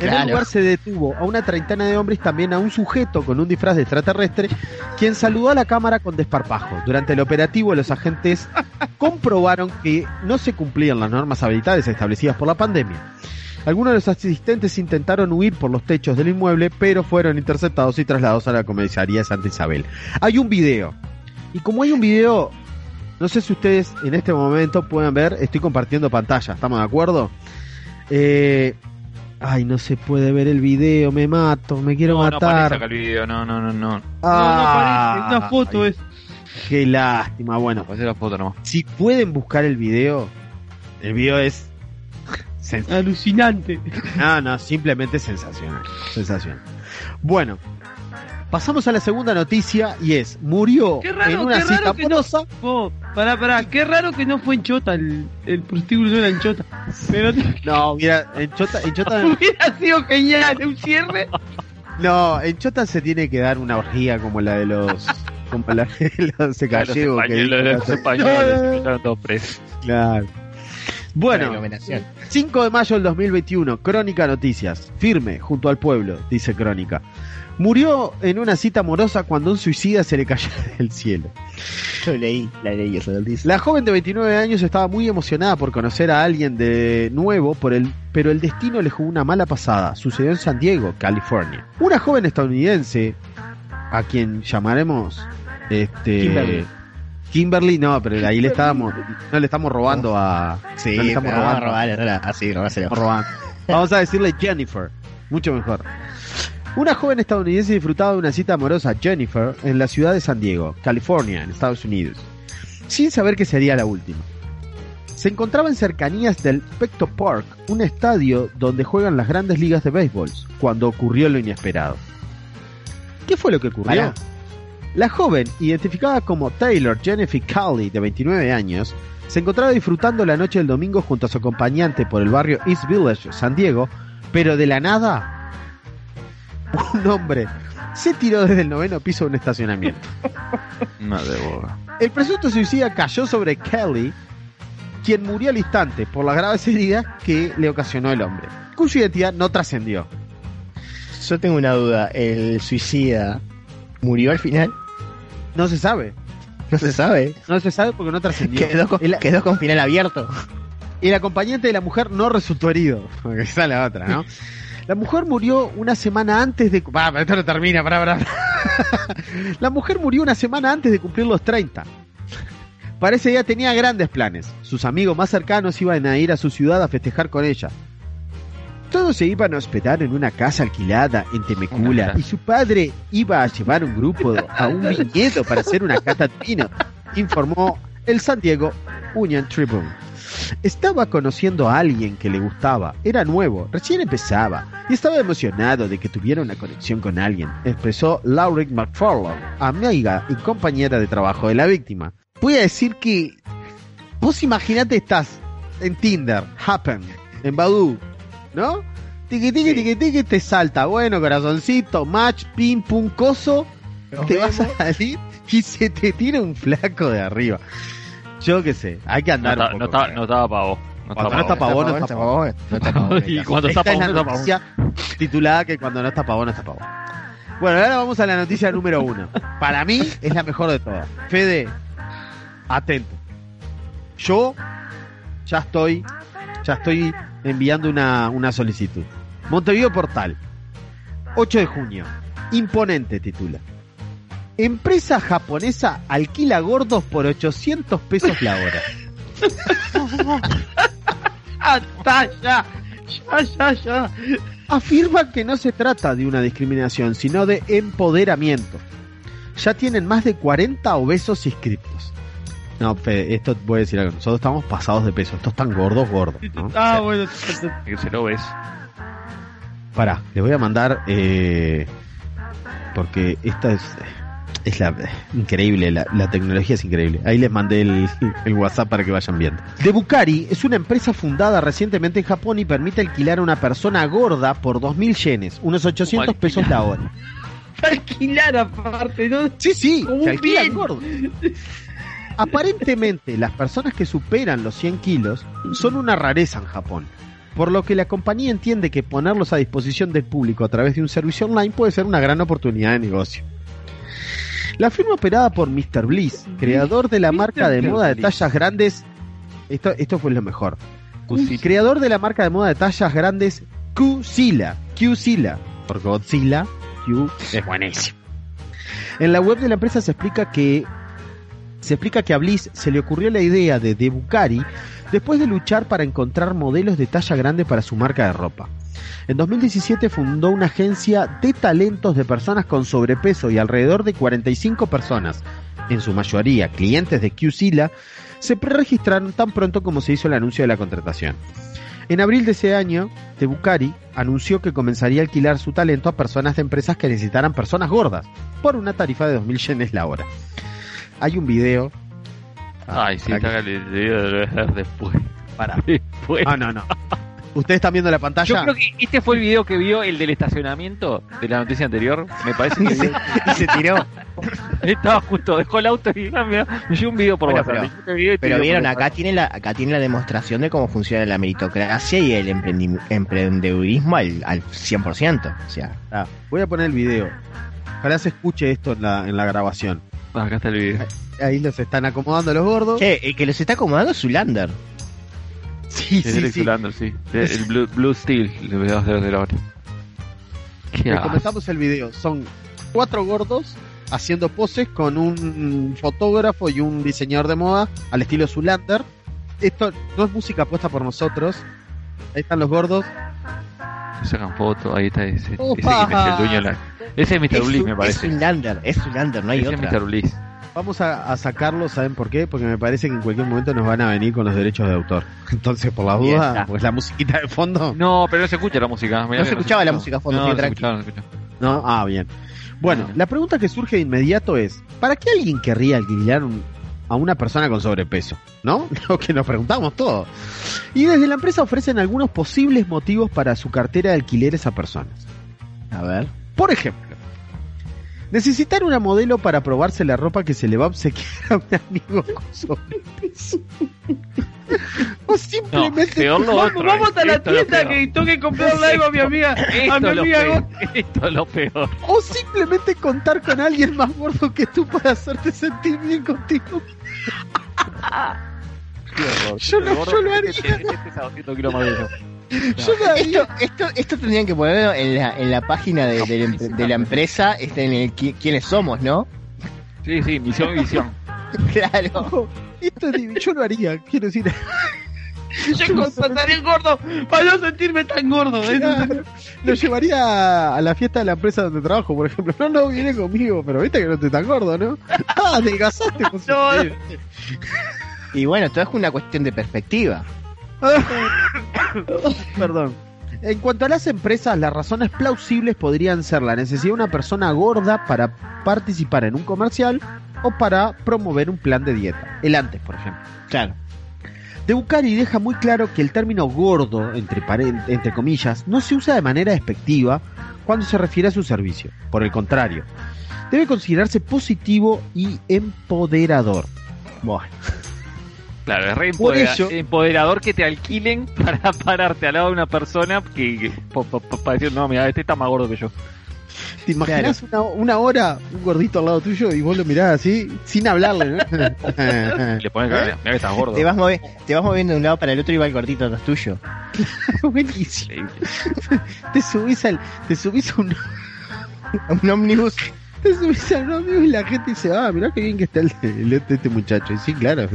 S2: En el lugar se detuvo a una treintena de hombres también a un sujeto con un disfraz de extraterrestre, quien saludó a la cámara con desparpajo. Durante el operativo, los agentes comprobaron que no se cumplían las normas habilitadas establecidas por la pandemia. Algunos de los asistentes intentaron huir por los techos del inmueble, pero fueron interceptados y trasladados a la comisaría Santa Isabel. Hay un video. Y como hay un video, no sé si ustedes en este momento pueden ver, estoy compartiendo pantalla, ¿estamos de acuerdo? Eh, ay, no se puede ver el video, me mato, me quiero
S4: No, no aparece
S2: matar.
S4: acá el video, no, no, no, no.
S6: No, no
S2: Ah.
S6: Una foto
S2: ay,
S6: es.
S2: Qué lástima. Bueno,
S4: la foto nomás.
S2: si pueden buscar el video, el video es sens-
S6: Alucinante.
S2: no, no, simplemente sensacional, sensacional. Bueno, pasamos a la segunda noticia y es murió
S6: Qué raro,
S2: en una
S6: qué
S2: cita
S6: no-
S2: amorosa.
S6: Oh, pará, pará, qué raro que no fue en Chota el, el prostíbulo no era en Chota. Pero
S2: No, mira, en Chota, en Chota,
S6: hubiera sido genial, un cierre.
S2: no, en Chota se tiene que dar una orgía como la de los, como la de los
S4: Los
S2: gallegos que
S4: españoles, los españoles.
S2: Claro. Bueno,
S5: aglomeración.
S2: 5 de mayo del 2021, Crónica Noticias. Firme, junto al pueblo, dice Crónica. Murió en una cita amorosa cuando un suicida se le cayó del cielo.
S5: Yo leí, la leí eso del disco.
S2: La joven de 29 años estaba muy emocionada por conocer a alguien de nuevo, por el, pero el destino le jugó una mala pasada. Sucedió en San Diego, California. Una joven estadounidense, a quien llamaremos este,
S5: Kimberly.
S2: Kimberly, no, pero ahí le estábamos, no le estamos robando a,
S5: Sí,
S2: no le estamos
S5: pero vamos a
S2: robando.
S5: no así,
S2: robando. Vamos a decirle Jennifer, mucho mejor. Una joven estadounidense disfrutaba de una cita amorosa, Jennifer, en la ciudad de San Diego, California, en Estados Unidos, sin saber que sería la última. Se encontraba en cercanías del Pecto Park, un estadio donde juegan las grandes ligas de béisbol, cuando ocurrió lo inesperado. ¿Qué fue lo que ocurrió?
S5: Pará.
S2: La joven, identificada como Taylor Jennifer Cowley, de 29 años, se encontraba disfrutando la noche del domingo junto a su acompañante por el barrio East Village, San Diego, pero de la nada, un hombre se tiró desde el noveno piso de un estacionamiento.
S4: No debo.
S2: El presunto suicida cayó sobre Kelly, quien murió al instante por las graves heridas que le ocasionó el hombre, cuya identidad no trascendió.
S5: Yo tengo una duda. ¿El suicida murió al final?
S2: No se sabe.
S5: No se sabe.
S2: No se sabe porque no trascendió.
S5: Quedó con,
S2: El-
S5: quedó con final abierto.
S2: el acompañante de la mujer no resultó herido. Porque la otra, ¿no? La mujer murió una semana antes de... Va, pero esto no termina, pará, pará. La mujer murió una semana antes de cumplir los 30. Para ese día tenía grandes planes. Sus amigos más cercanos iban a ir a su ciudad a festejar con ella. Todos se iban a hospedar en una casa alquilada en Temecula y su padre iba a llevar un grupo a un viñedo para hacer una cata de vino, informó el San Diego Union Tribune. Estaba conociendo a alguien que le gustaba, era nuevo, recién empezaba y estaba emocionado de que tuviera una conexión con alguien, expresó Lauric McFarlane, amiga y compañera de trabajo de la víctima. Voy a decir que vos imaginate estás en Tinder, Happen, en Badoo, ¿no? Tiki tiki tiki tiki te salta, bueno, corazoncito, match, pim pum coso, te vas a salir y se te tira un flaco de arriba. Yo qué sé, hay que
S4: No,
S2: andar
S4: está-
S2: un
S4: no
S2: poco.
S4: estaba, no estaba para vos. No
S2: Cuando no
S4: estaba
S2: está no está pa' vos.
S5: No está pa' vos,
S4: Y cuando está
S2: Esta
S4: para
S2: es
S4: no está pa' vos.
S2: noticia titulada que cuando no está pavón, no está pavón. Bueno, ahora vamos a la noticia número uno. Para mí es la mejor de todas. Fede, atento. Yo ya estoy, ya estoy enviando una, una solicitud. Montevideo Portal, 8 de junio. Imponente titula. Empresa japonesa alquila gordos por 800 pesos la hora.
S6: ¡Hasta ya! ¡Ya, ya, ya!
S2: afirma que no se trata de una discriminación, sino de empoderamiento. Ya tienen más de 40 obesos inscriptos. No, Fede, esto voy a decir algo. Nosotros estamos pasados de peso. Estos están gordos, gordos. ¿no?
S6: Ah, bueno.
S4: Que se lo ves.
S2: Pará, les voy a mandar. eh, porque esta es. Es la, increíble, la, la tecnología es increíble. Ahí les mandé el, el WhatsApp para que vayan viendo. The Bukari es una empresa fundada recientemente en Japón y permite alquilar a una persona gorda por 2.000 yenes, unos 800 pesos la hora.
S6: Alquilar aparte, ¿no?
S2: Sí, sí,
S6: Como
S2: se
S6: un
S2: alquilan
S6: bien.
S2: gordos. Aparentemente, las personas que superan los 100 kilos son una rareza en Japón, por lo que la compañía entiende que ponerlos a disposición del público a través de un servicio online puede ser una gran oportunidad de negocio. La firma operada por Mr. Bliss, creador de la marca de moda de tallas grandes, esto, esto fue lo mejor, creador de la marca de moda de tallas grandes Q-Sila, Q-Sila, por Godzilla, Q es buenísimo. En la web de la empresa se explica que se explica que a Bliss se le ocurrió la idea de The Bucari después de luchar para encontrar modelos de talla grande para su marca de ropa. En 2017 fundó una agencia de talentos de personas con sobrepeso y alrededor de 45 personas, en su mayoría clientes de QSILA, se preregistraron tan pronto como se hizo el anuncio de la contratación. En abril de ese año, Tebucari anunció que comenzaría a alquilar su talento a personas de empresas que necesitaran personas gordas, por una tarifa de 2.000 yenes la hora. Hay un video.
S4: Ay, sí,
S2: para que-
S4: está el video de ver después.
S2: para.
S4: Después.
S2: Ah, no, no. ¿Ustedes están viendo la pantalla?
S4: Yo creo que este fue el video que vio el del estacionamiento de la noticia anterior. Me parece que
S5: y se tiró.
S4: estaba justo, dejó el auto y ah, mira, me llegó un video por
S5: Bueno,
S4: WhatsApp.
S5: pero-
S4: este video
S5: Pero vieron, acá tiene la acá tiene la demostración de cómo funciona la meritocracia y el emprendedurismo al, al 100%. O sea,
S2: Ah, voy a poner el video. Ojalá se escuche esto en la, en la grabación.
S4: Ah, acá está el video.
S2: Ahí los están acomodando los gordos.
S5: che, el que los está acomodando es Zulander.
S2: Sí,
S4: Es Derek Zulander, sí. El Blue, Blue Steel, a hacer de la hora. ¿Qué
S2: Les
S4: haces?
S2: comentamos el video. Son cuatro gordos haciendo poses con un fotógrafo y un diseñador de moda al estilo Zulander. Esto no es música puesta por nosotros. Ahí están los gordos.
S4: Sacan fotos, ahí está ese. Ese es el dueño de la... Ese es Mr.
S5: Es,
S4: Bliss,
S5: Zu-
S4: me
S5: es
S4: parece.
S5: Zulander, es Zulander, no hay
S4: Ese
S5: otra.
S4: es Mr. Bliss.
S2: Vamos a, a sacarlo, ¿saben por qué? Porque me parece que en cualquier momento nos van a venir con los derechos de autor. Entonces, por la duda, pues la musiquita de fondo.
S4: No, pero no se escucha la música. mirá
S5: No se escuchaba la
S4: escucha.
S5: música a fondo,
S4: No,
S5: sí,
S4: no se escuchaba, no se escuchaba.
S2: ¿No? Ah, bien. Bueno, la pregunta que surge de inmediato es, ¿para qué alguien querría alquilar un- a una persona con sobrepeso? ¿No? Lo que nos preguntamos todos. Y desde la empresa ofrecen algunos posibles motivos para su cartera de alquileres a personas.
S5: A ver.
S2: Por ejemplo, necesitar una modelo para probarse la ropa que se le va a obsequiar a un amigo con sobrepeso. o
S4: No,
S2: simplemente...
S4: lo
S6: Vamos,
S4: otro.
S6: vamos a la tienda que tengo que comprarle algo a mi amiga. A mi amiga
S4: Esto es lo peor.
S2: O simplemente contar con alguien más gordo que tú para hacerte sentir bien contigo. Yo lo- yo lo haría.
S4: Este, este pesa 200 kilos más que yo.
S5: Esto, esto, esto tendrían que ponerlo en la, en la página de, de la, empre- de la empresa, este, en el qui- quiénes somos, ¿no?
S4: Sí, sí, misión y visión.
S5: Claro.
S2: Esto yo lo haría, quiero decir.
S6: Yo contrataría gordo para no sentirme tan gordo. Eso-
S2: Lo llevaría a la fiesta de la empresa donde trabajo, por ejemplo. No, no, viene conmigo, pero viste que no te tan gordo, ¿no? Ah, adelgazaste. José.
S6: No, no.
S5: Y bueno, todo es una cuestión de perspectiva.
S2: Perdón. En cuanto a las empresas, las razones plausibles podrían ser la necesidad de una persona gorda para participar en un comercial o para promover un plan de dieta. El antes, por ejemplo.
S5: Claro.
S2: De Bucari deja muy claro que el término gordo, entre, entre comillas, no se usa de manera despectiva cuando se refiere a su servicio. Por el contrario, debe considerarse positivo y empoderador. Bueno,
S4: Claro, es re
S2: Por
S4: empodera-
S2: ello-
S4: empoderador que te alquilen para pararte al lado de una persona que, que- para decir, no, mira, este está más gordo que yo.
S2: ¿te imaginas una, una hora un gordito al lado tuyo y vos lo mirás así, sin hablarle, ¿no?
S4: Le pones cara, mira que estás gordo.
S5: Te vas, movi- te vas moviendo de un lado para el otro y va el gordito atrás tuyo.
S2: Buenísimo. Te subís al, te subís a un,
S5: Un ómnibus.
S2: y la gente dice, ah, mirá qué bien que está el, el- este muchacho. Y sí, claro.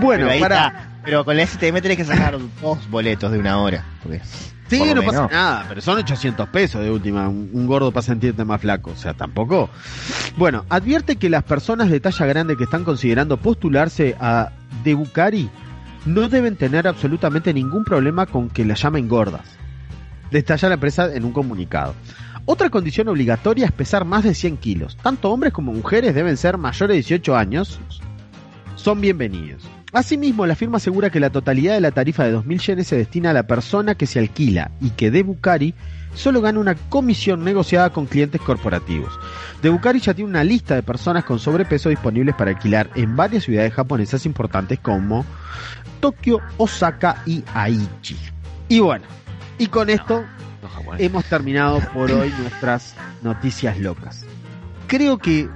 S2: Bueno,
S5: pero
S2: para.
S5: está. Pero con la STM tenés que sacar dos boletos de una hora. porque-
S2: Sí, no pasa nada, pero son 800 pesos de última. Un, un gordo para sentirte más flaco. O sea, tampoco. Bueno, advierte que las personas de talla grande que están considerando postularse a De Bucari no deben tener absolutamente ningún problema con que las llamen gordas. Detalla la empresa en un comunicado. Otra condición obligatoria es pesar más de 100 kilos. Tanto hombres como mujeres deben ser mayores de 18 años. Son bienvenidos. Asimismo, la firma asegura que la totalidad de la tarifa de 2.000 yenes se destina a la persona que se alquila y que De Bucari solo gana una comisión negociada con clientes corporativos. De Bucari ya tiene una lista de personas con sobrepeso disponibles para alquilar en varias ciudades japonesas importantes como Tokio, Osaka y Aichi. Y bueno, y con esto
S4: Los japoneses.
S2: hemos terminado por hoy nuestras noticias locas. Creo que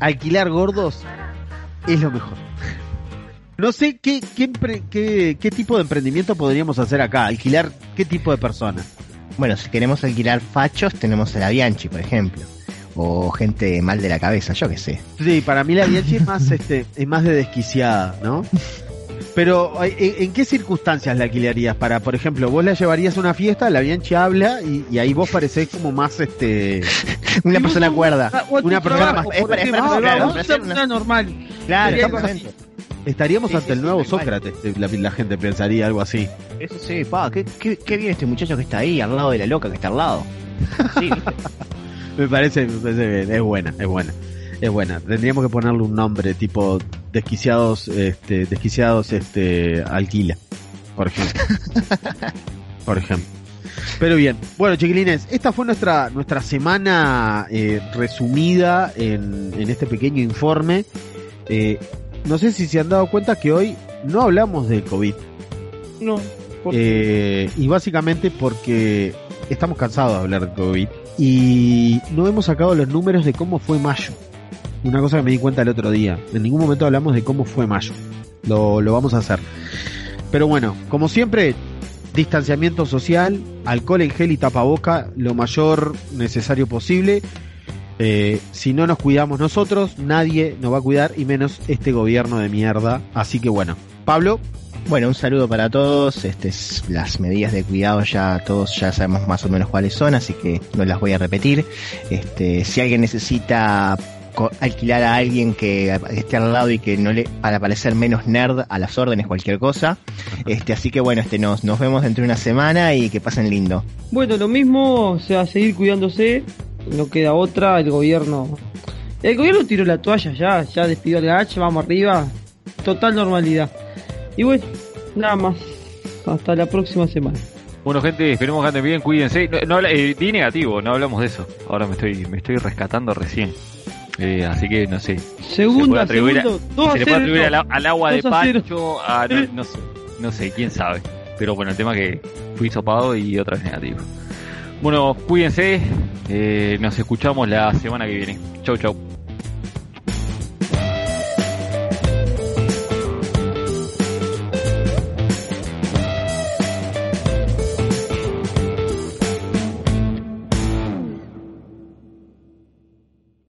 S2: alquilar gordos es lo mejor. No sé qué, qué, qué tipo de emprendimiento podríamos hacer acá. Alquilar qué tipo de personas.
S5: Bueno, si queremos alquilar fachos, tenemos a la Bianchi, por ejemplo. O gente mal de la cabeza, yo qué sé.
S2: Sí, para mí la Bianchi es más, este, es más de desquiciada, ¿no? Pero, ¿en, qué circunstancias la alquilarías? Para, por ejemplo, vos la llevarías a una fiesta, la Bianchi habla y, y ahí vos parecés como más, este...
S5: Una persona cuerda.
S2: Una persona
S5: más- es para-
S6: normal.
S5: Claro.
S2: Estaríamos
S5: Sí,
S2: ante
S5: sí,
S2: el nuevo. Sócrates, la, la gente pensaría algo así.
S5: Eso sí, pa, qué, qué, qué bien este muchacho que está ahí, al lado de la loca que está al lado. Sí.
S2: Me parece, me parece bien, es buena, es buena. Es buena. Tendríamos que ponerle un nombre tipo desquiciados, este, desquiciados, este, alquila, por ejemplo. por ejemplo. Pero bien, bueno chiquilines, esta fue nuestra nuestra semana eh, resumida en, en este pequeño informe. Eh, no sé si se han dado cuenta que hoy no hablamos del COVID.
S6: No.
S2: Eh, y básicamente porque estamos cansados de hablar de COVID y no hemos sacado los números de cómo fue mayo. Una cosa que me di cuenta el otro día. En ningún momento hablamos de cómo fue mayo. Lo, lo vamos a hacer. Pero bueno, como siempre, distanciamiento social, alcohol en gel y tapaboca lo mayor necesario posible. Eh, si no nos cuidamos nosotros, nadie nos va a cuidar y menos este gobierno de mierda. Así que bueno, Pablo,
S5: Bueno, un saludo para todos. Este, es- las medidas de cuidado ya todos ya sabemos más o menos cuáles son, así que no las voy a repetir. Este, si alguien necesita alquilar a alguien que esté al lado y que no le para parecer menos nerd a las órdenes cualquier cosa. Este, así que bueno, este nos nos vemos dentro de una semana y que pasen lindo.
S6: Bueno, lo mismo, o sea, seguir cuidándose. No queda otra, el gobierno. El gobierno tiró la toalla ya, ya despidió al GACH, vamos arriba. Total normalidad. Y bueno, nada más. Hasta la próxima semana.
S4: Bueno, gente, esperemos que anden bien, cuídense. No, no eh, di negativo, no hablamos de eso. Ahora me estoy, me estoy rescatando recién. Eh, así que no sé.
S6: Segunda,
S4: Se puede atribuir a-
S6: segundo, 2 a
S4: Se le puede
S6: 0,
S4: atribuir al, agua de
S6: 2 a 0.
S4: Pancho, a, no, no sé, no sé, quién sabe. Pero bueno, el tema que fui sopado y otra vez negativo. Bueno, cuídense, eh, nos escuchamos la semana que viene. Chau, chau.